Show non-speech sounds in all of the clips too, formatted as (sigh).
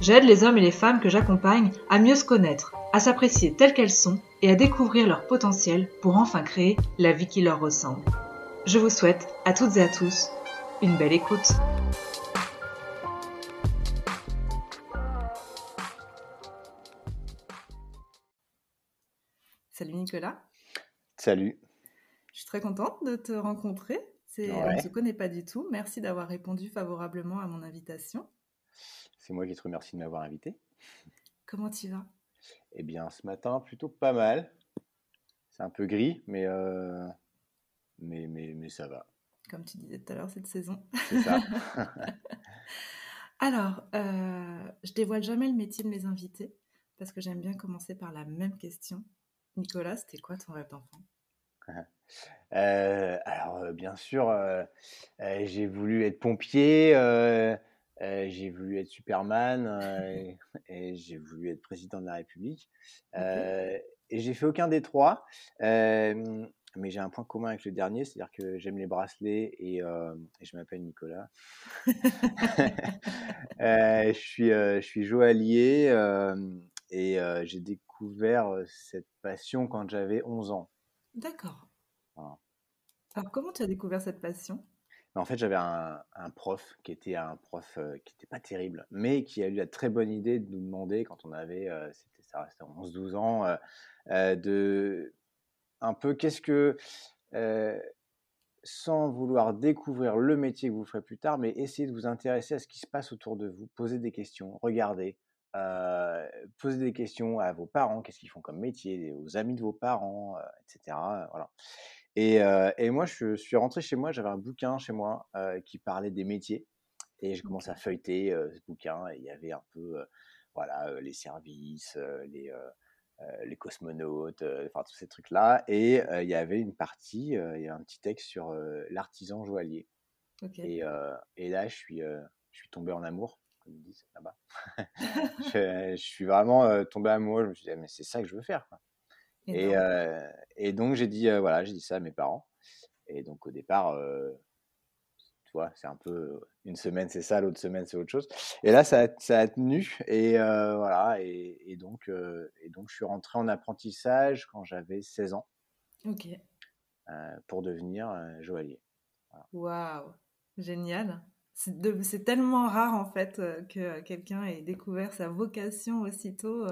J'aide les hommes et les femmes que j'accompagne à mieux se connaître, à s'apprécier telles qu'elles sont et à découvrir leur potentiel pour enfin créer la vie qui leur ressemble. Je vous souhaite à toutes et à tous une belle écoute. Salut Nicolas. Salut. Je suis très contente de te rencontrer. On ne se connaît pas du tout. Merci d'avoir répondu favorablement à mon invitation. C'est moi qui te remercie de m'avoir invité. Comment tu vas? Eh bien, ce matin, plutôt pas mal. C'est un peu gris, mais, euh, mais, mais, mais, ça va. Comme tu disais tout à l'heure, cette saison. C'est ça. (laughs) Alors, euh, je dévoile jamais le métier de mes invités parce que j'aime bien commencer par la même question. Nicolas, c'était quoi ton rêve d'enfant? (laughs) Euh, alors, euh, bien sûr, j'ai voulu être pompier, j'ai voulu être Superman (laughs) et, j'ai voulu être président de la République. et j'ai fait aucun des trois. mais j'ai un point commun avec le dernier, c'est-à-dire que j'aime les bracelets et, je m'appelle Nicolas. (laughs) je, suis, je suis joaillier et j'ai découvert cette passion quand j'avais 11 ans. D'accord. Alors, comment tu as découvert cette passion? En fait, j'avais un, prof qui était un prof euh, qui n'était pas terrible, mais qui a eu la très bonne idée de nous demander, quand on avait, euh, c'était ça, 11-12 ans, euh, de un peu qu'est-ce que, sans vouloir découvrir le métier que vous ferez plus tard, mais essayer de vous intéresser à ce qui se passe autour de vous, poser des questions, regarder, poser des questions à vos parents, qu'est-ce qu'ils font comme métier, aux amis de vos parents, etc. Voilà. Et, et, moi, je suis rentré chez moi, j'avais un bouquin chez moi qui parlait des métiers. Et j'ai commencé à feuilleter ce bouquin. Et il y avait un peu voilà, les services, les, les cosmonautes, enfin tous ces trucs-là. Et il y avait une partie, il y a un petit texte sur l'artisan joaillier. Et, et, là, je suis, je suis tombé en amour comme ils disent là-bas. (laughs) je, suis vraiment tombé amoureux. Je me suis dit, ah, mais c'est ça que je veux faire. Et, euh, et, donc, j'ai dit, euh, voilà, j'ai dit ça à mes parents. Et donc, au départ, tu vois, c'est un peu une semaine, c'est ça, l'autre semaine, c'est autre chose. Et là, ça, ça a tenu. Et voilà. Et, donc, et donc, je suis rentré en apprentissage quand j'avais 16 ans. Ok. pour devenir joaillier. Waouh, génial. C'est tellement rare en fait euh, que quelqu'un ait découvert sa vocation aussitôt.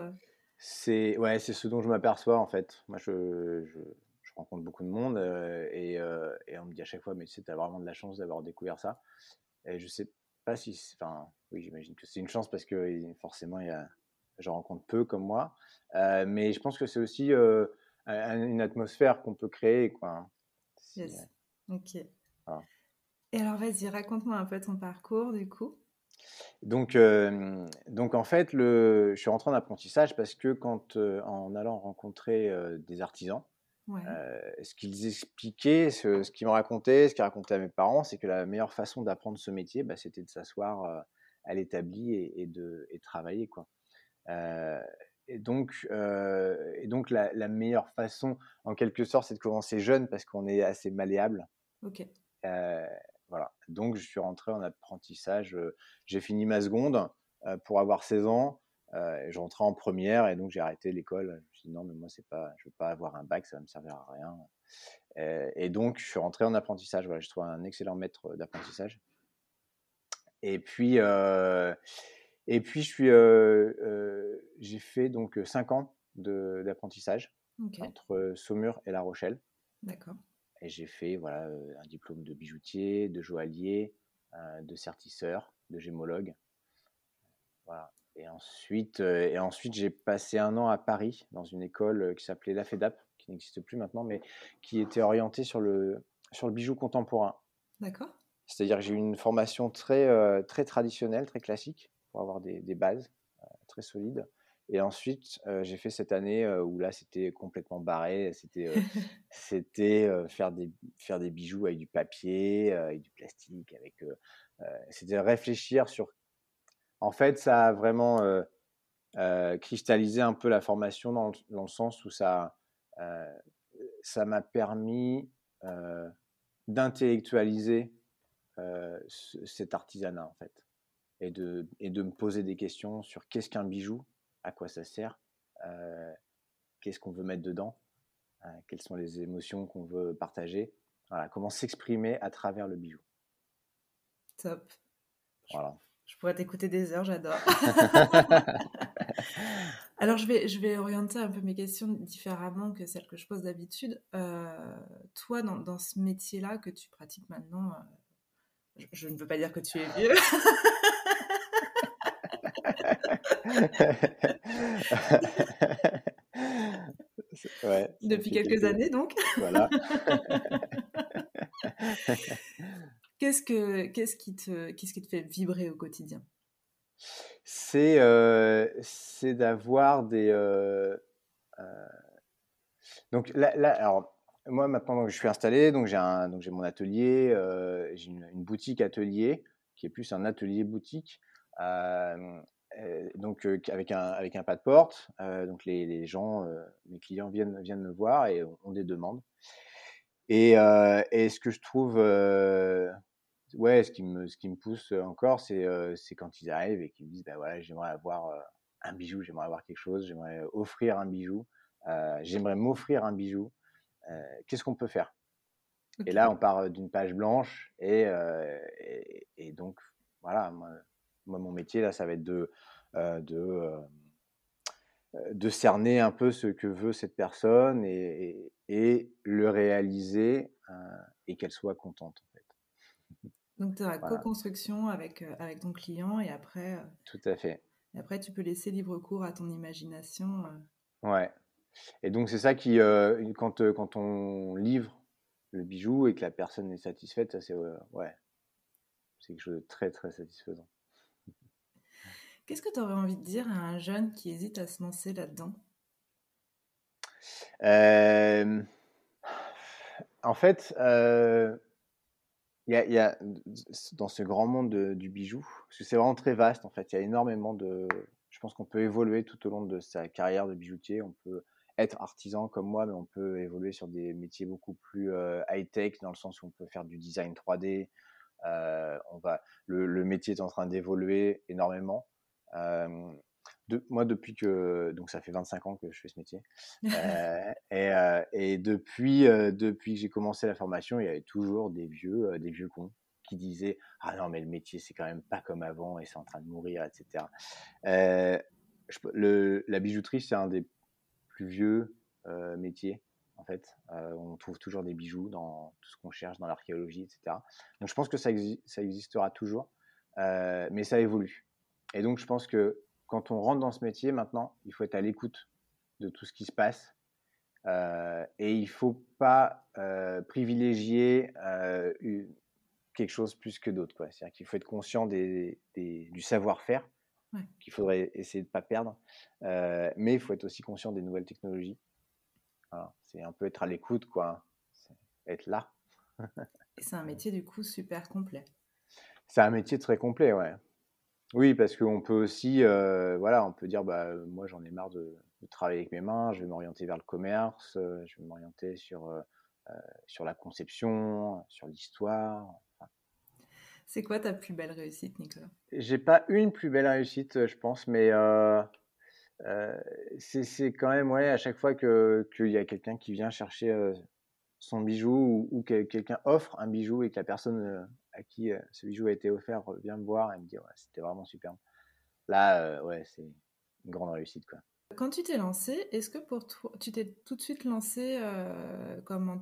Euh. C'est ouais, c'est ce dont je m'aperçois en fait. Moi, je, je, rencontre beaucoup de monde euh, et, et, on me dit à chaque fois, mais tu sais, as vraiment de la chance d'avoir découvert ça. Et je sais pas si, enfin, oui, j'imagine que c'est une chance parce que forcément, il y a, je rencontre peu comme moi. mais je pense que c'est aussi une atmosphère qu'on peut créer, quoi. Yes. Ok. Et alors, vas-y, raconte-moi un peu ton parcours, du coup. Donc, euh, donc en fait, le, je suis rentré en apprentissage parce que quand, euh, en allant rencontrer euh, des artisans, ce qu'ils expliquaient, ce, qu'ils me racontaient, ce qu'ils racontaient à mes parents, c'est que la meilleure façon d'apprendre ce métier, bah, c'était de s'asseoir à l'établi et, de et travailler. Quoi. et donc, et donc la, la, meilleure façon, en quelque sorte, c'est de commencer jeune parce qu'on est assez malléable. Ok. Voilà. Donc, je suis rentré en apprentissage. J'ai fini ma seconde pour avoir 16 ans. je rentrais en première et donc j'ai arrêté l'école. Je me suis dit non, mais moi, c'est pas, je veux pas avoir un bac, ça va me servir à rien. Et, donc, je suis rentré en apprentissage. Voilà, j'ai trouvé un excellent maître d'apprentissage. Et puis, et puis, je suis, j'ai fait donc 5 ans d'apprentissage entre Saumur et La Rochelle. D'accord. Et j'ai fait voilà, un diplôme de bijoutier, de joaillier, de sertisseur, de gémologue. Voilà. Et ensuite, et ensuite j'ai passé un an à Paris dans une école qui s'appelait la FEDAP, qui n'existe plus maintenant, mais qui était orientée sur le, sur le bijou contemporain. D'accord. C'est-à-dire que j'ai eu une formation très, très traditionnelle, très classique, pour avoir des, des bases très solide. Et ensuite, j'ai fait cette année où là, c'était complètement barré. C'était (laughs) c'était faire, des, faire des bijoux avec du papier, avec du plastique. avec C'était réfléchir sur. En fait, ça a vraiment cristallisé un peu la formation dans, dans le sens où ça ça m'a permis d'intellectualiser cet artisanat, en fait. Et de, et de me poser des questions sur qu'est-ce qu'un bijou? À quoi ça sert, euh, qu'est-ce qu'on veut mettre dedans, euh, quelles sont les émotions qu'on veut partager, voilà, comment s'exprimer à travers le bijou. Top. Voilà. Je pourrais t'écouter des heures, j'adore. (laughs) Alors, je vais, je vais orienter un peu mes questions différemment que celles que je pose d'habitude. Euh, toi, dans, dans, ce métier-là que tu pratiques maintenant, je, je, ne veux pas dire que tu es vieux. (laughs) (laughs) (laughs) Depuis quelques années, donc. Voilà. (laughs) qu'est-ce, que, qu'est-ce, qui te, qu'est-ce qui te fait vibrer au quotidien? C'est, euh, c'est d'avoir des. Euh, euh, donc là, là, alors, moi maintenant donc, je suis installé, donc j'ai, un, donc j'ai mon atelier, j'ai une, une, boutique atelier qui est plus un atelier boutique donc avec un avec un pas de porte, donc les, les gens, mes clients viennent viennent me voir et ont des demandes. Et, et ce que je trouve, ouais, ce qui me ce qui me pousse encore, c'est c'est quand ils arrivent et qu'ils me disent, bah voilà, j'aimerais avoir un bijou, j'aimerais avoir quelque chose, j'aimerais offrir un bijou, j'aimerais m'offrir un bijou. Qu'est-ce qu'on peut faire? Et là, on part d'une page blanche et, et, et donc voilà. Moi, moi, mon métier, là, ça va être de, euh, de, euh, de cerner un peu ce que veut cette personne et, et, le réaliser euh, et qu'elle soit contente. En fait. Donc, tu as la co-construction avec, avec ton client et après. Tout à fait. Et après, tu peux laisser libre cours à ton imagination. Ouais. Et donc, c'est ça qui, quand, quand on livre le bijou et que la personne est satisfaite, ça, c'est ouais, c'est quelque chose de très, très satisfaisant. Qu'est-ce que tu aurais envie de dire à un jeune qui hésite à se lancer là-dedans? Euh, En fait, euh, y, a, dans ce grand monde du bijou, parce que c'est vraiment très vaste en fait, il y a énormément de... Je pense qu'on peut évoluer tout au long de sa carrière de bijoutier, on peut être artisan comme moi, mais on peut évoluer sur des métiers beaucoup plus euh, high-tech, dans le sens où on peut faire du design 3D. on va, le, métier est en train d'évoluer énormément. Euh, de, moi, depuis que, donc ça fait 25 ans que je fais ce métier, (laughs) euh, et, euh, et, depuis, depuis que j'ai commencé la formation, il y avait toujours des vieux, des vieux cons qui disaient ah non mais le métier c'est quand même pas comme avant et c'est en train de mourir, etc. Je, le, la bijouterie c'est un des plus vieux métiers en fait. on trouve toujours des bijoux dans tout ce qu'on cherche dans l'archéologie, etc. Donc je pense que ça, ça existera toujours, mais ça évolue. Et donc, je pense que quand on rentre dans ce métier, maintenant, il faut être à l'écoute de tout ce qui se passe. Euh, et il ne faut pas euh, privilégier euh, quelque chose plus que d'autres. C'est-à-dire qu'il faut être conscient des, du savoir-faire, qu'il faudrait essayer de ne pas perdre. mais il faut être aussi conscient des nouvelles technologies. C'est un peu être à l'écoute, quoi. Être là. et c'est un métier, du coup, super complet. C'est un métier très complet, ouais. Oui, parce qu'on peut aussi, euh, voilà, on peut dire, bah, moi j'en ai marre de, travailler avec mes mains, je vais m'orienter vers le commerce, euh, je vais m'orienter sur, euh, sur la conception, sur l'histoire. C'est quoi ta plus belle réussite, Nicolas? J'ai pas une plus belle réussite, je pense, mais c'est quand même, ouais, à chaque fois qu'il y a quelqu'un qui vient chercher son bijou ou, que quelqu'un offre un bijou et que la personne à qui euh, ce bijou a été offert vient me voir et me ouais, c'était vraiment superbe. Là, euh, ouais, c'est une grande réussite. Quoi. Quand tu t'es lancé, est-ce que pour toi, tu t'es tout de suite lancé euh, comme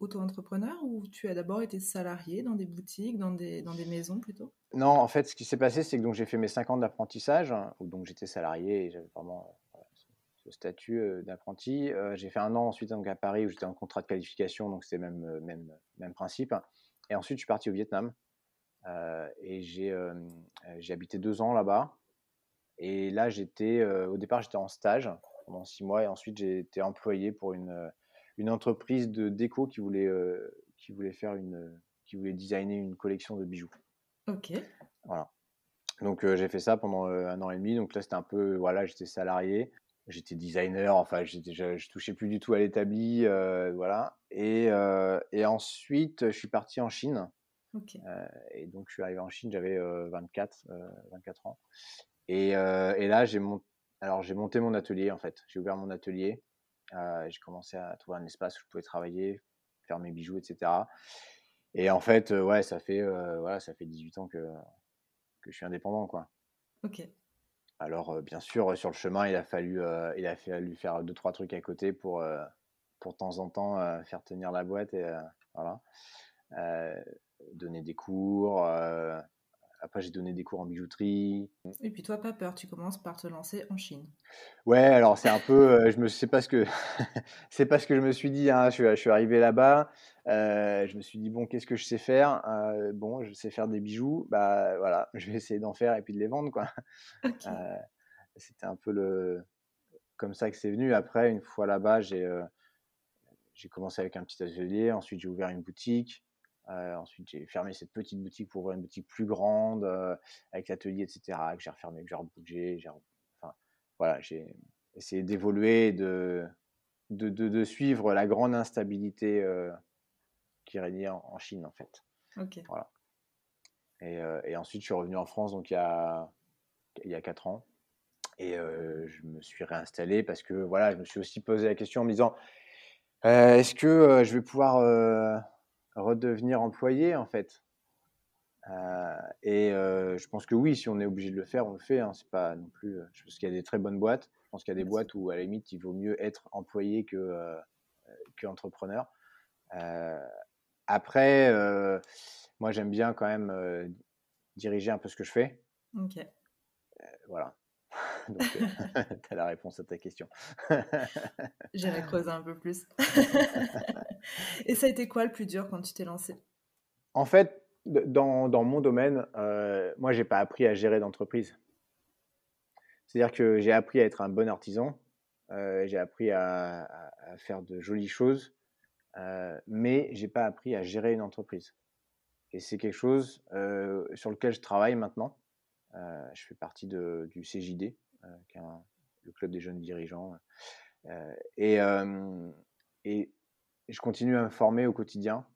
auto-entrepreneur ou tu as d'abord été salarié dans des boutiques, dans des, dans des maisons plutôt? Non, en fait, ce qui s'est passé, c'est que donc, j'ai fait mes 5 ans d'apprentissage, hein, où donc j'étais salarié et j'avais vraiment ce statut d'apprenti. j'ai fait un an ensuite donc, à Paris où j'étais en contrat de qualification, donc c'était même, même, même principe. Et ensuite, je suis parti au Vietnam. Euh, et j'ai, euh, j'ai habité deux ans là-bas. Et là, j'étais, au départ, j'étais en stage pendant six mois et ensuite j'ai été employé pour une, une entreprise de déco qui voulait, qui voulait faire une, qui voulait designer une collection de bijoux. Ok. Voilà. Donc j'ai fait ça pendant un an et demi. Donc là, c'était un peu, voilà, j'étais salarié j'étais designer, enfin, je, je touchais plus du tout à l'établi, voilà. Et, et, ensuite, je suis parti en Chine. et donc, je suis arrivé en Chine, j'avais 24, 24 ans. Et, et là, j'ai monté, alors j'ai monté mon atelier en fait. J'ai ouvert mon atelier. j'ai commencé à trouver un espace où je pouvais travailler, faire mes bijoux, etc. Et en fait, ouais, ça fait voilà, ça fait 18 ans que que je suis indépendant, quoi. Ok. Alors, bien sûr, sur le chemin, il a fallu, il a fallu faire deux, trois trucs à côté pour, pour temps en temps faire tenir la boîte et voilà. donner des cours. Après, j'ai donné des cours en bijouterie. Et puis toi, pas peur, tu commences par te lancer en Chine. Ouais, alors c'est un peu, je me sais pas ce que (laughs) c'est pas ce que je me suis dit. Hein. Je, suis, arrivé là-bas, je me suis dit bon, qu'est-ce que je sais faire Bon, je sais faire des bijoux. Bah voilà, (laughs) je vais essayer d'en faire et puis de les vendre quoi. (laughs) C'était un peu le comme ça que c'est venu. Après, une fois là-bas, j'ai j'ai commencé avec un petit atelier. Ensuite, j'ai ouvert une boutique. Ensuite, j'ai fermé cette petite boutique pour ouvrir une boutique plus grande avec l'atelier, etc. Que j'ai refermé, que j'ai rebougé. Enfin, voilà, j'ai essayé d'évoluer, de de, de, suivre la grande instabilité qui régnait en, Chine, en fait. Voilà. Et, et, ensuite, je suis revenu en France donc il y a, il y a 4 ans. Et je me suis réinstallé parce que voilà, je me suis aussi posé la question en me disant est-ce que je vais pouvoir redevenir employé en fait Et je pense que oui, si on est obligé de le faire, on le fait. Hein, c'est pas non plus. Je pense qu'il y a des très bonnes boîtes. Je pense qu'il y a des boîtes où à la limite il vaut mieux être employé que qu'entrepreneur. après, moi j'aime bien quand même diriger un peu ce que je fais. Ok. voilà. Donc, euh, (laughs) (laughs) tu as la réponse à ta question. (laughs) J'irai creuser un peu plus. Et ça a été quoi le plus dur quand tu t'es lancé? En fait, dans, dans mon domaine, euh, moi, j'ai pas appris à gérer d'entreprise. C'est-à-dire que j'ai appris à être un bon artisan, euh, j'ai appris à, à, faire de jolies choses, euh, mais j'ai pas appris à gérer une entreprise. Et c'est quelque chose euh, sur lequel je travaille maintenant. Je fais partie de, du CJD, euh, le club des jeunes dirigeants. Euh, et, et je continue à me former au quotidien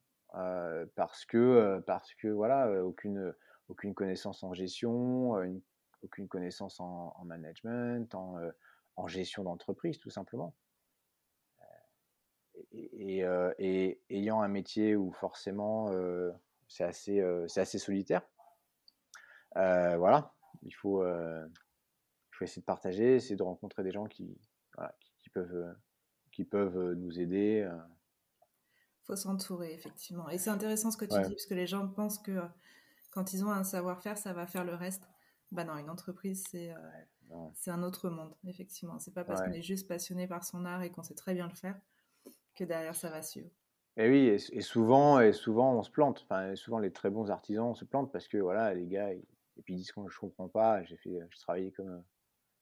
parce que, parce que voilà, aucune, aucune connaissance en gestion, aucune connaissance en, management, en, gestion d'entreprise, tout simplement. Et, ayant un métier où forcément c'est assez, c'est assez solitaire, voilà, il faut, il faut essayer de partager, essayer de rencontrer des gens qui, qui, peuvent, qui peuvent nous aider. Il faut s'entourer, effectivement. Et c'est intéressant ce que tu dis, parce que les gens pensent que quand ils ont un savoir-faire, ça va faire le reste. Bah non, une entreprise, c'est c'est un autre monde, effectivement. C'est pas parce qu'on est juste passionné par son art et qu'on sait très bien le faire que derrière ça va suivre. Et oui, et, souvent, et souvent on se plante. Enfin, souvent les très bons artisans se plantent parce que voilà, les gars, et puis ils disent que je comprends pas. J'ai fait, je travaillais comme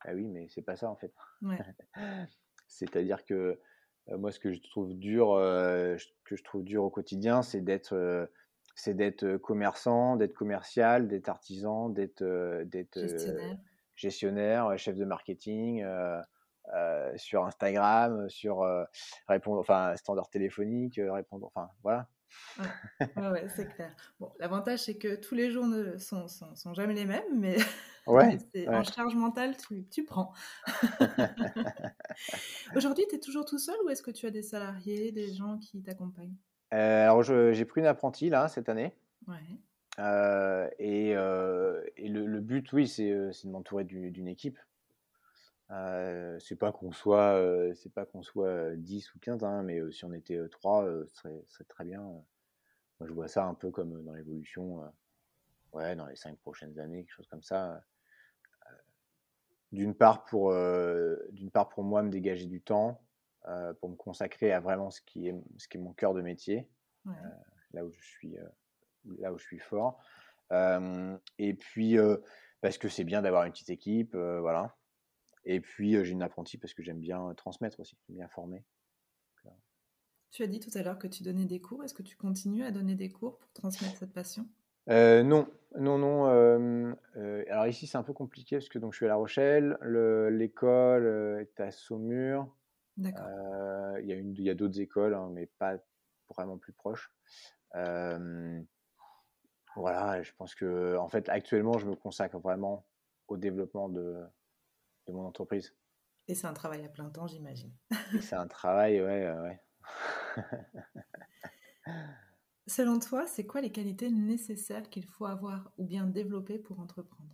ah oui, mais c'est pas ça en fait. (laughs) C'est-à-dire que moi, ce que je trouve dur, que je trouve dur au quotidien, c'est d'être, c'est d'être commerçant, d'être commercial, d'être artisan, d'être, d'être gestionnaire. gestionnaire. chef de marketing. sur Instagram, sur répondre, enfin standard téléphonique, répondre, enfin voilà. Ouais, c'est clair. Bon, l'avantage, c'est que tous les jours ne sont, sont, sont jamais les mêmes, mais ouais, en charge mentale, tu, tu prends. (laughs) Aujourd'hui, tu es toujours tout seul ou est-ce que tu as des salariés, des gens qui t'accompagnent? Euh, Alors, j'ai pris une apprentie là, cette année. Ouais. Euh, et, euh, et le, le, but, oui, c'est de m'entourer d'une équipe. C'est pas qu'on soit, c'est pas qu'on soit 10 ou 15, hein, mais si on était 3, ce serait, serait, très bien. Moi, je vois ça un peu comme dans l'évolution, ouais, dans les 5 prochaines années, quelque chose comme ça. D'une part pour, d'une part pour moi me dégager du temps, pour me consacrer à vraiment ce qui est, ce qui est mon cœur de métier, ouais. là où je suis, là où je suis fort. et puis parce que c'est bien d'avoir une petite équipe, voilà. Et puis j'ai une apprentie parce que j'aime bien transmettre aussi, j'aime bien former. Tu as dit tout à l'heure que tu donnais des cours. Est-ce que tu continues à donner des cours pour transmettre cette passion? Non, non, non. alors ici c'est un peu compliqué parce que donc je suis à La Rochelle, l'école est à Saumur. D'accord. Il y a, une, il y a d'autres écoles, hein, mais pas vraiment plus proches. voilà, je pense que en fait actuellement je me consacre vraiment au développement de, de mon entreprise. Et c'est un travail à plein temps, j'imagine. c'est un travail, ouais, ouais. (laughs) Selon toi, c'est quoi les qualités nécessaires qu'il faut avoir ou bien développer pour entreprendre?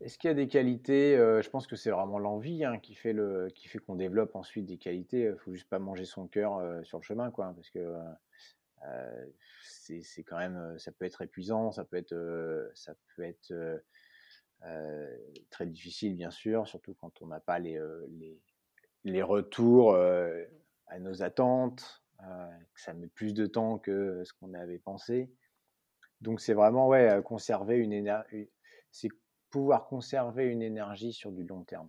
Est-ce qu'il y a des qualités euh, Je pense que c'est vraiment l'envie hein, qui fait le, qui fait qu'on développe ensuite des qualités. Il faut juste pas manger son cœur euh, sur le chemin, quoi, parce que euh, c'est quand même, ça peut être épuisant, ça peut être, ça peut être très difficile, bien sûr, surtout quand on n'a pas les, les, les retours à nos attentes, que ça met plus de temps que ce qu'on avait pensé. Donc c'est vraiment ouais, euh, conserver une énergie, c'est pouvoir conserver une énergie sur du long terme.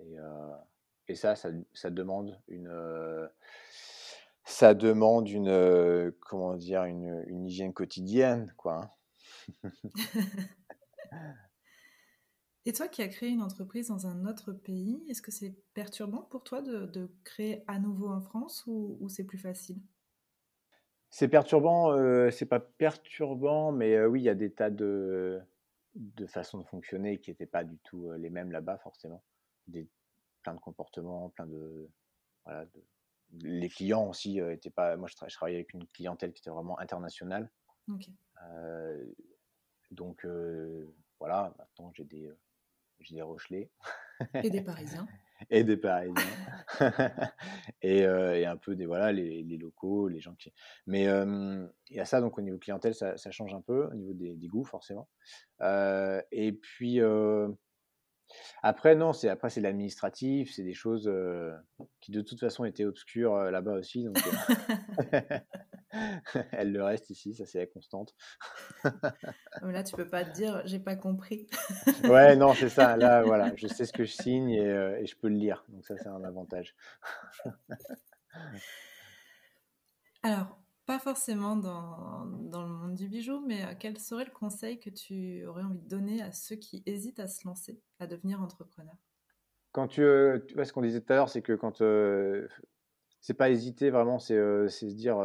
Et, euh, et ça, ça, ça, demande une, ça demande une, comment dire, une, une hygiène quotidienne, quoi. Hein. (laughs) (laughs) Et toi qui as créé une entreprise dans un autre pays, est-ce que c'est perturbant pour toi de, créer à nouveau en France ou, c'est plus facile? C'est perturbant, euh, c'est pas perturbant, mais euh, oui, il y a des tas de, de façons de fonctionner qui n'étaient pas du tout euh, les mêmes là-bas, forcément. Des, plein de comportements, plein de. Voilà, les clients aussi étaient pas. Moi, je, travaillais avec une clientèle qui était vraiment internationale. donc, voilà, maintenant j'ai des j'ai des Rochelais. Et des Parisiens. (laughs) et des Parisiens. (laughs) et, euh, et, un peu des voilà les, les, locaux, les gens qui. Mais euh, il y a ça donc au niveau clientèle, ça, ça change un peu au niveau des, des goûts forcément. Euh, et puis euh, après non, c'est après c'est l'administratif, c'est des choses euh, qui de toute façon étaient obscures euh, là-bas aussi. Donc (laughs) (laughs) elle le reste ici, ça c'est la constante. là, tu peux pas te dire, j'ai pas compris. ouais, (laughs) non, c'est ça. Là, voilà, je sais ce que je signe euh, et, je peux le lire. Donc ça, c'est un avantage. Alors, pas forcément dans, dans, le monde du bijou, mais euh, quel serait le conseil que tu aurais envie de donner à ceux qui hésitent à se lancer, à devenir entrepreneur Quand tu, euh, ce qu'on disait tout à l'heure, c'est que quand c'est pas hésiter vraiment, c'est se dire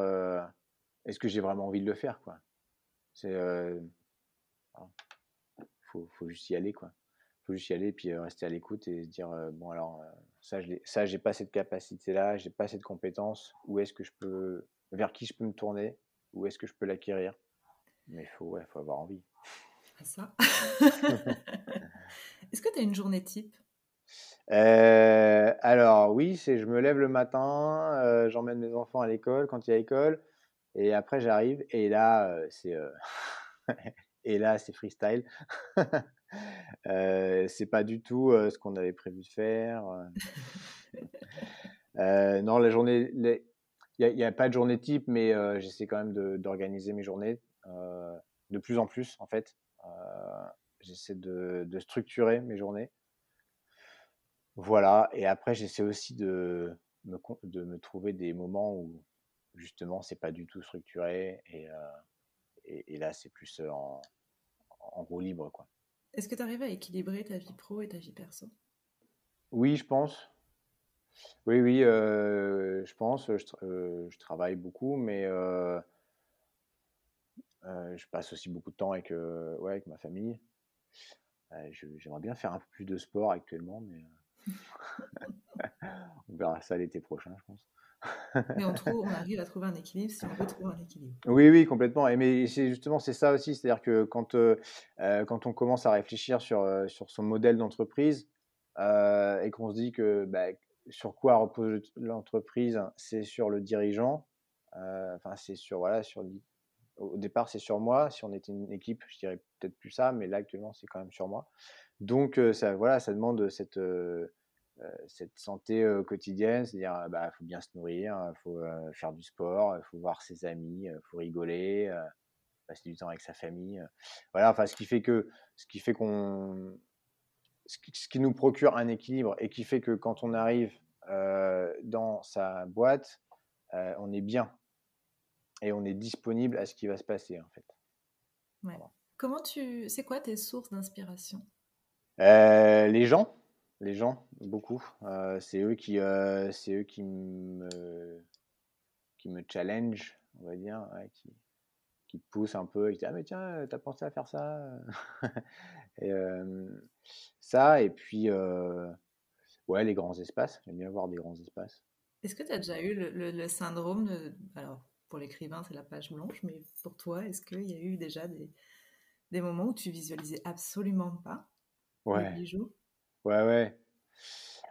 est-ce que j'ai vraiment envie de le faire quoi? C'est euh, faut, faut, juste y aller quoi. Faut juste y aller puis euh, rester à l'écoute et se dire euh, bon alors euh, ça je ça j'ai pas cette capacité là, j'ai pas cette compétence. Où est-ce que je peux vers qui je peux me tourner Où est-ce que je peux l'acquérir Mais il faut ouais, faut avoir envie. Ça. (laughs) est-ce que tu as une journée type? Alors oui, c'est je me lève le matin, j'emmène mes enfants à l'école quand il y a école, et après, j'arrive et là, euh, c'est euh, (laughs) et là, c'est freestyle. (laughs) euh, c'est pas du tout euh, ce qu'on avait prévu de faire. non, la journée, il n'y a, a, pas de journée type, mais j'essaie quand même d'organiser mes journées de plus en plus, en fait. j'essaie de, de, structurer mes journées. Voilà. Et après, j'essaie aussi de me, de me trouver des moments où justement, c'est pas du tout structuré et, euh, et, là, c'est plus euh, en, en, roue libre. quoi. Est-ce que tu arrives à équilibrer ta vie pro et ta vie perso? Oui, je pense. Oui, oui, euh, je pense. Je, je, travaille beaucoup, mais je passe aussi beaucoup de temps avec, ouais, avec ma famille. J'aimerais bien faire un peu plus de sport actuellement, mais (laughs) on verra ça l'été prochain, je pense. mais on, trouve, on arrive à (laughs) trouver un équilibre si on veut trouver un équilibre. Oui, oui, complètement. Et mais c'est justement c'est ça aussi, c'est-à-dire que quand euh, euh, quand on commence à réfléchir sur euh, sur son modèle d'entreprise et qu'on se dit que bah, sur quoi repose l'entreprise, c'est sur le dirigeant. Enfin, c'est sur voilà sur au départ c'est sur moi. Si on était une équipe, je dirais peut-être plus ça, mais là actuellement c'est quand même sur moi. Donc ça voilà, ça demande cette euh, cette santé euh, quotidienne, c'est-à-dire il euh, bah, faut bien se nourrir, il faut faire du sport, faut voir ses amis, faut rigoler. passer du temps avec sa famille. Voilà, enfin, ce qui fait que, ce qui fait qu'on, ce qui, nous procure un équilibre et qui fait que quand on arrive dans sa boîte, on est bien et on est disponible à ce qui va se passer en fait. Comment tu, c'est quoi tes sources d'inspiration? Les gens, les gens, beaucoup. c'est eux qui, c'est eux qui me, qui me challenge, on va dire, qui, qui poussent un peu, qui disent ah mais tiens, t'as pensé à faire ça, (laughs) et ça et puis ouais les grands espaces. J'aime bien voir des grands espaces. Est-ce que tu as déjà eu le, syndrome de, alors pour l'écrivain c'est la page blanche, mais pour toi est-ce qu'il y a eu déjà des, des moments où tu visualisais absolument pas ouais. les bijoux Ouais ouais.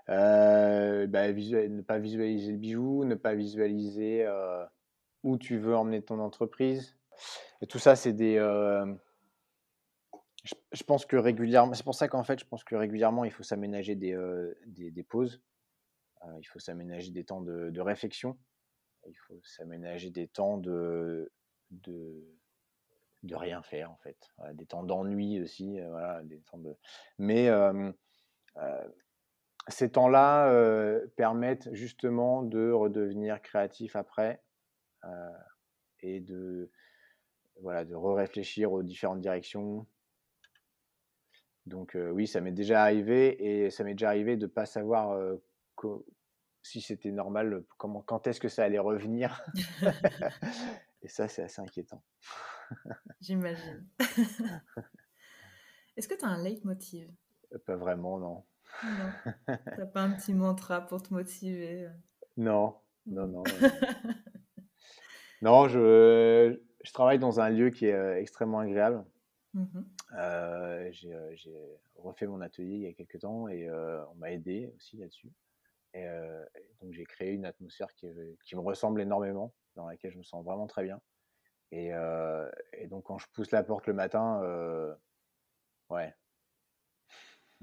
Euh, bah, ne pas visualiser le bijou, ne pas visualiser euh, où tu veux emmener ton entreprise. Et tout ça, c'est des. Euh, je, pense que régulièrement, c'est pour ça qu'en fait, je pense que régulièrement, il faut s'aménager des, des, des, pauses. il faut s'aménager des temps de, réflexion. Il faut s'aménager des temps de, de, rien faire, en fait. des temps d'ennui aussi. voilà, des temps de... Mais ces temps-là euh, permettent justement de redevenir créatif après euh, et de, voilà, de re-réfléchir aux différentes directions. Donc euh, oui, ça m'est déjà arrivé et ça m'est déjà arrivé de ne pas savoir si c'était normal, comment, quand est-ce que ça allait revenir. (laughs) et ça, c'est assez inquiétant. (laughs) J'imagine. est-ce que tu as un leitmotiv? Pas vraiment, non. Non. (laughs) T'as pas un petit mantra pour te motiver euh? Non, non, non. non, je, je, travaille dans un lieu qui est euh, extrêmement agréable. Mmh euh, j'ai refait mon atelier il y a quelques temps et on m'a aidé aussi là-dessus. Et, donc j'ai créé une atmosphère qui, qui, me ressemble énormément, dans laquelle je me sens vraiment très bien. Et, et donc quand je pousse la porte le matin, ouais.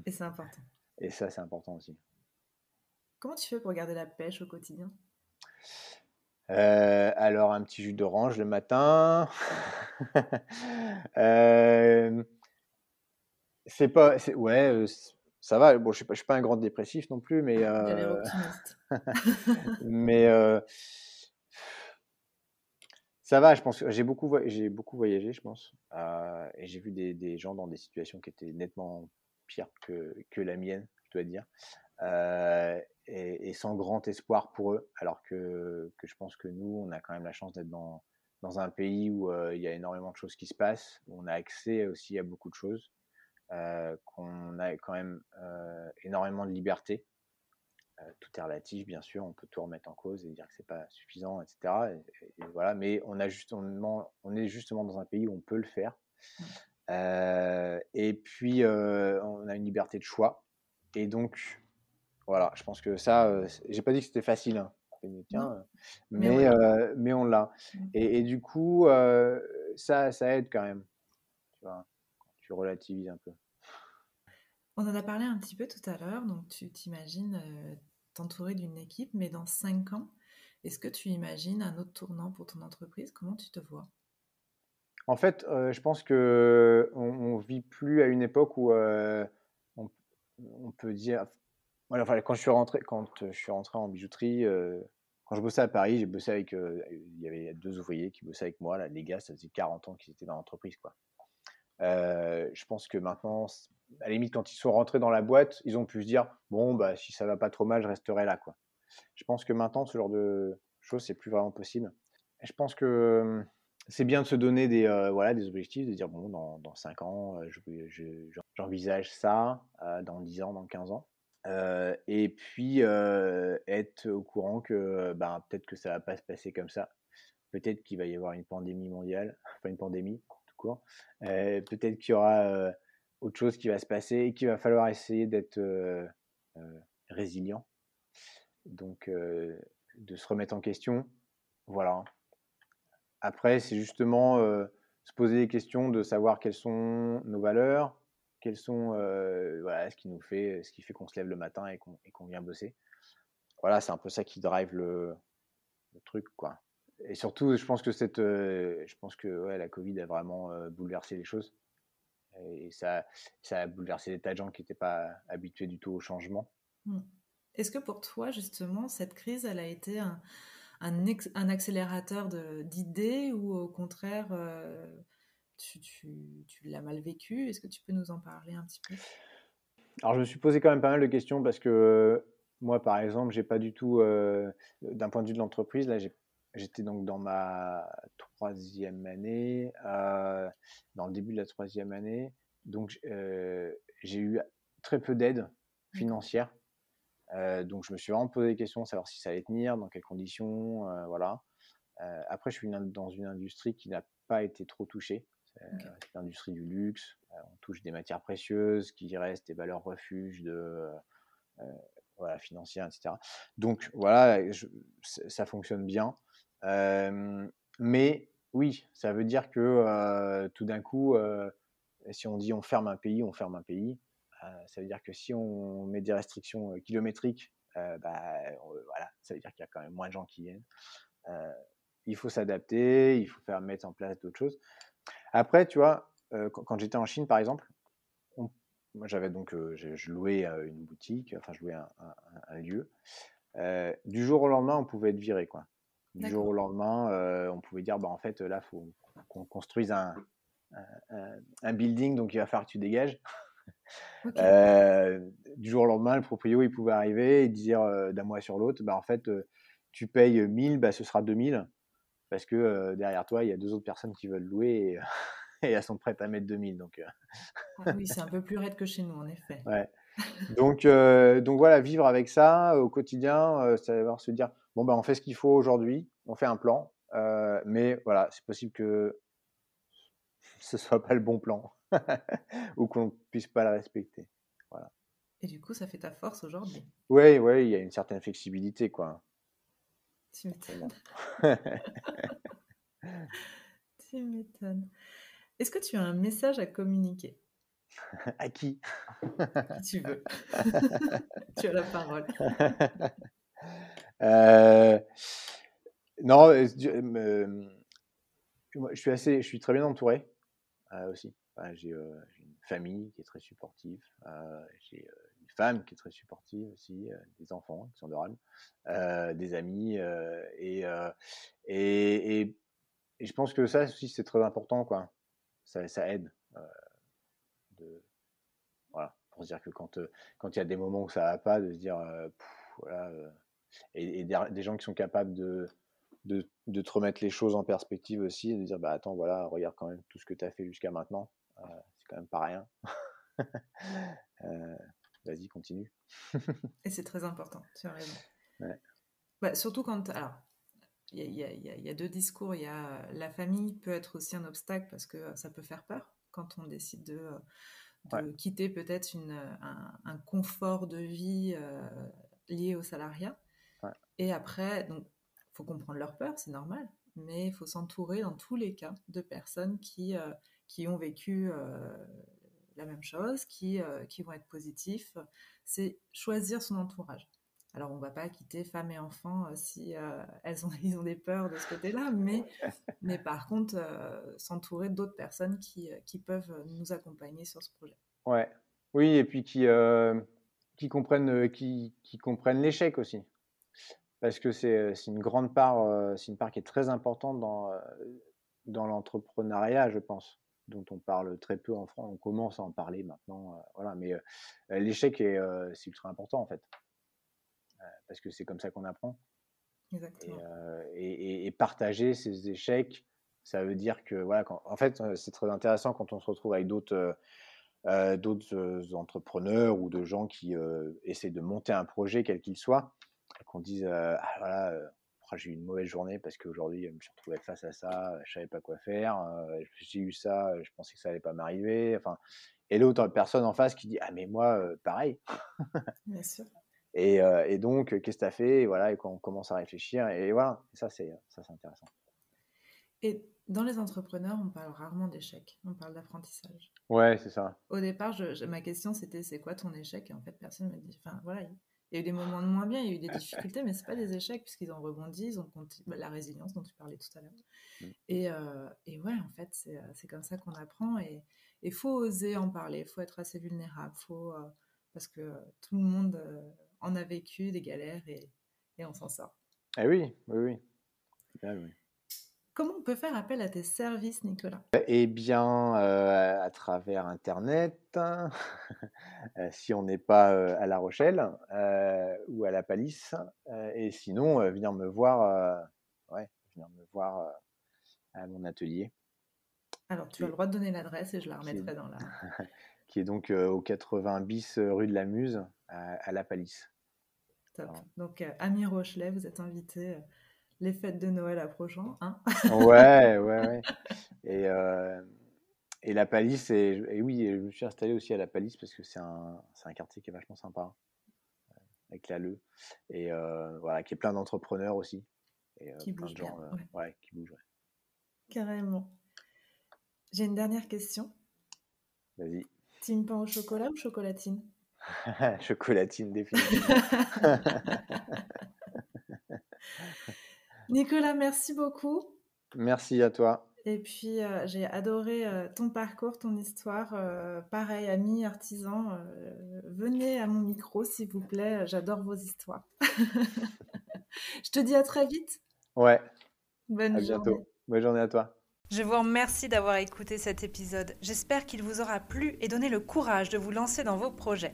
Et c'est important. Et ça, c'est important aussi. Comment tu fais pour garder la pêche au quotidien? Euh, alors, un petit jus d'orange le matin. (laughs) euh, c'est pas. Ouais, euh, ça va. Bon, je ne suis, pas un grand dépressif non plus, mais. Euh, (laughs) mais. ça va, je pense. J'ai beaucoup, j'ai beaucoup voyagé, je pense. et j'ai vu des, des, gens dans des situations qui étaient nettement pire que, que la mienne, je dois dire, euh, et, sans grand espoir pour eux, alors que, que, je pense que nous, on a quand même la chance d'être dans, dans un pays où euh, il y a énormément de choses qui se passent, où on a accès aussi à beaucoup de choses, euh, qu'on a quand même énormément de liberté. tout est relatif, bien sûr, on peut tout remettre en cause et dire que c'est pas suffisant, etc. Et, voilà, mais on a justement, on est justement dans un pays où on peut le faire. Euh, et puis, euh, on a une liberté de choix. Et donc, voilà, je pense que ça, euh, j'ai pas dit que c'était facile, hein. mais, mais, on l'a. Mmh. Et, du coup, ça, ça aide quand même. Tu vois, tu relativises un peu. On en a parlé un petit peu tout à l'heure, donc tu t'imagines t'entourer d'une équipe, mais dans cinq ans, est-ce que tu imagines un autre tournant pour ton entreprise? Comment tu te vois? En fait, je pense que on, vit plus à une époque où on, peut dire. Quand je suis rentré, quand je suis rentré en bijouterie, quand je bossais à Paris, j'ai bossé avec. il y avait deux ouvriers qui bossaient avec moi. Là, les gars, ça faisait 40 ans qu'ils étaient dans l'entreprise, quoi. je pense que maintenant, à la limite, quand ils sont rentrés dans la boîte, ils ont pu se dire bon, bah, si ça va pas trop mal, je resterai là, quoi. Je pense que maintenant, ce genre de choses, c'est plus vraiment possible. Je pense que c'est bien de se donner des, euh, voilà, des objectifs, de dire, bon, dans, dans 5 ans, euh, j'envisage ça, euh, dans 10 ans, dans 15 ans. Et puis, être au courant que ben, peut-être que ça va pas se passer comme ça. Peut-être qu'il va y avoir une pandémie mondiale, (laughs) enfin une pandémie, tout court. peut-être qu'il y aura autre chose qui va se passer et qu'il va falloir essayer d'être résilient. Donc, de se remettre en question. Voilà. Après, c'est justement se poser des questions de savoir quelles sont nos valeurs, quelles sont euh, voilà, ce qui nous fait, ce qui fait qu'on se lève le matin et qu'on vient bosser. Voilà, c'est un peu ça qui drive le, truc, quoi. et surtout, je pense que cette, je pense que la Covid a vraiment bouleversé les choses. Et ça, ça a bouleversé des tas de gens qui n'étaient pas habitués du tout au changement. Mmh. Est-ce que pour toi, justement, cette crise, elle a été un, accélérateur d'idées ou au contraire, euh, tu, tu, l'as mal vécu. Est-ce que tu peux nous en parler un petit peu? Alors, je me suis posé quand même pas mal de questions parce que moi, par exemple, j'ai pas du tout, euh, d'un point de vue de l'entreprise, là, j'étais donc dans ma troisième année, euh, dans le début de la troisième année, donc j'ai eu très peu d'aide financière. Euh, donc, je me suis vraiment posé des questions, savoir si ça allait tenir, dans quelles conditions, euh, voilà. Euh, après, je suis dans une industrie qui n'a pas été trop touchée. C'est l'industrie du luxe. on touche des matières précieuses qui restent des valeurs refuges de voilà, financières, etc. Donc voilà, ça fonctionne bien. mais oui, ça veut dire que tout d'un coup, si on dit on ferme un pays, on ferme un pays. Euh, ça veut dire que si on met des restrictions euh, kilométriques, euh, bah, voilà, ça veut dire qu'il y a quand même moins de gens qui viennent. il faut s'adapter, il faut faire mettre en place d'autres choses. Après, tu vois, quand, j'étais en Chine, par exemple, moi j'avais donc, je louais une boutique, enfin je louais un, lieu. du jour au lendemain, on pouvait être viré, quoi. Du jour au lendemain, on pouvait dire, bah en fait, là, faut qu'on construise un, un, building, donc il va falloir que tu dégages. Euh, du jour au lendemain, le proprio, il pouvait arriver et dire euh, d'un mois sur l'autre, bah, en fait, euh, tu payes 1000, bah, ce sera 2000, parce que derrière toi, il y a deux autres personnes qui veulent louer (laughs) et, elles sont prêtes à mettre 2000. Donc, ah oui, c'est un peu plus raide que chez nous, en effet. (laughs) Ouais. Donc, donc voilà, vivre avec ça au quotidien, savoir se dire, bon, bah, on fait ce qu'il faut aujourd'hui, on fait un plan, mais voilà, c'est possible que ce soit pas le bon plan. (laughs) ou qu'on ne puisse pas la respecter. Voilà. Et du coup, ça fait ta force aujourd'hui Oui, oui, il y a une certaine flexibilité, quoi. Tu m'étonnes. (laughs) tu m'étonnes. Est-ce que tu as un message à communiquer? (laughs) À qui? Tu veux. (laughs) tu as la parole. Euh, non, euh, euh, je suis assez, je suis très bien entouré aussi. J'ai une famille qui est très supportive, j'ai femme qui est très supportive aussi, des enfants qui sont adorables, des amis et, et, et, je pense que ça aussi c'est très important quoi. Ça, ça aide de, voilà, pour se dire que quand il y a des moments où ça va pas, de se dire et, des, gens qui sont capables de, de, de, te remettre les choses en perspective aussi et de dire bah attends voilà regarde quand même tout ce que tu as fait jusqu'à maintenant euh, c'est quand même pas rien. (laughs) Euh, vas-y, continue. Et c'est très important, tu as raison. Bah, surtout quand. Alors, il y, y, a deux discours. Il y a la famille peut être aussi un obstacle parce que ça peut faire peur quand on décide de, de quitter peut-être un, un, confort de vie euh, lié au salariat. Et après, donc, faut comprendre leur peur, c'est normal, mais il faut s'entourer dans tous les cas de personnes qui, qui ont vécu euh, la même chose, qui, euh, qui vont être positifs. C'est choisir son entourage. Alors, on ne va pas quitter femmes et enfants euh, si elles ont, (laughs) ils ont des peurs de ce côté-là, mais, mais par contre, s'entourer d'autres personnes qui, qui, peuvent nous accompagner sur ce projet. Ouais. Oui, et puis qui, qui comprennent, qui, qui comprennent l'échec aussi. Parce que c'est une grande part, c'est une part qui est très importante dans, dans l'entrepreneuriat, je pense dont on parle très peu en France. On commence à en parler maintenant, euh, voilà. Mais euh, l'échec est euh, c'est ultra important en fait, parce que c'est comme ça qu'on apprend. Exactement. Et, partager ces échecs, ça veut dire que voilà, en fait, c'est très intéressant quand on se retrouve avec d'autres d'autres entrepreneurs ou de gens qui essaient de monter un projet quel qu'il soit, qu'on dise ah, voilà j'ai eu une mauvaise journée parce qu'aujourd'hui, je me suis retrouvé face à ça, je savais pas quoi faire, euh, j'ai eu ça, je pensais que ça allait pas m'arriver. Enfin, et l'autre personne en face qui dit ah mais moi euh, pareil. Bien sûr. Et, euh, et donc qu'est-ce que tu as fait? Et voilà et quand on commence à réfléchir et voilà ça c'est ça c'est intéressant. Et dans les entrepreneurs, on parle rarement d'échec, on parle d'apprentissage. Ouais, c'est ça. Au départ, je, ma question c'était c'est quoi ton échec? Et en fait, personne me dit. Enfin voilà, Il y a eu des moments de moins bien, il y a eu des (laughs) difficultés, mais c'est pas des échecs puisqu'ils ont rebondi, ils ont bah, la résilience dont tu parlais tout à l'heure. Mm. Et, euh, et, ouais, en fait, c'est euh, comme ça qu'on apprend et il faut oser en parler, il faut être assez vulnérable, faut, euh, parce que tout le monde en a vécu des galères et, et on s'en sort. Eh oui, oui, oui. oui. Comment on peut faire appel à tes services, Nicolas? Eh bien, euh, à travers Internet, (laughs) euh, si on n'est pas euh, à La Rochelle ou à La Palisse, et sinon, venir me voir, ouais, venir me voir à mon atelier. Alors, tu as le droit de donner l'adresse et je la remettrai dans la. (laughs) qui est donc au 80 bis rue de la Muse à, La Palisse. Top. Donc, Ami Rochelet, vous êtes invité les fêtes de Noël approchant. Hein ouais, ouais, (laughs) ouais. Et, euh, et la Palisse, et, oui, je me suis installé aussi à la Palisse parce que c'est un, un, quartier qui est vachement sympa, euh, avec la Le, et euh, voilà, qui est plein d'entrepreneurs aussi. Et, qui bougent gens, ouais. qui bougent. Carrément. J'ai une dernière question. Vas-y. Team pain au chocolat ou chocolatine? (laughs) Chocolatine, définitivement. (laughs) Nicolas, merci beaucoup. Merci à toi. Et puis, euh, j'ai adoré euh, ton parcours, ton histoire. Euh, pareil, amis, artisans, venez à mon micro, s'il vous plaît. J'adore vos histoires. (laughs) Je te dis à très vite. Ouais. Bonne à journée. bientôt. Bonne journée à toi. Je vous remercie d'avoir écouté cet épisode. J'espère qu'il vous aura plu et donné le courage de vous lancer dans vos projets.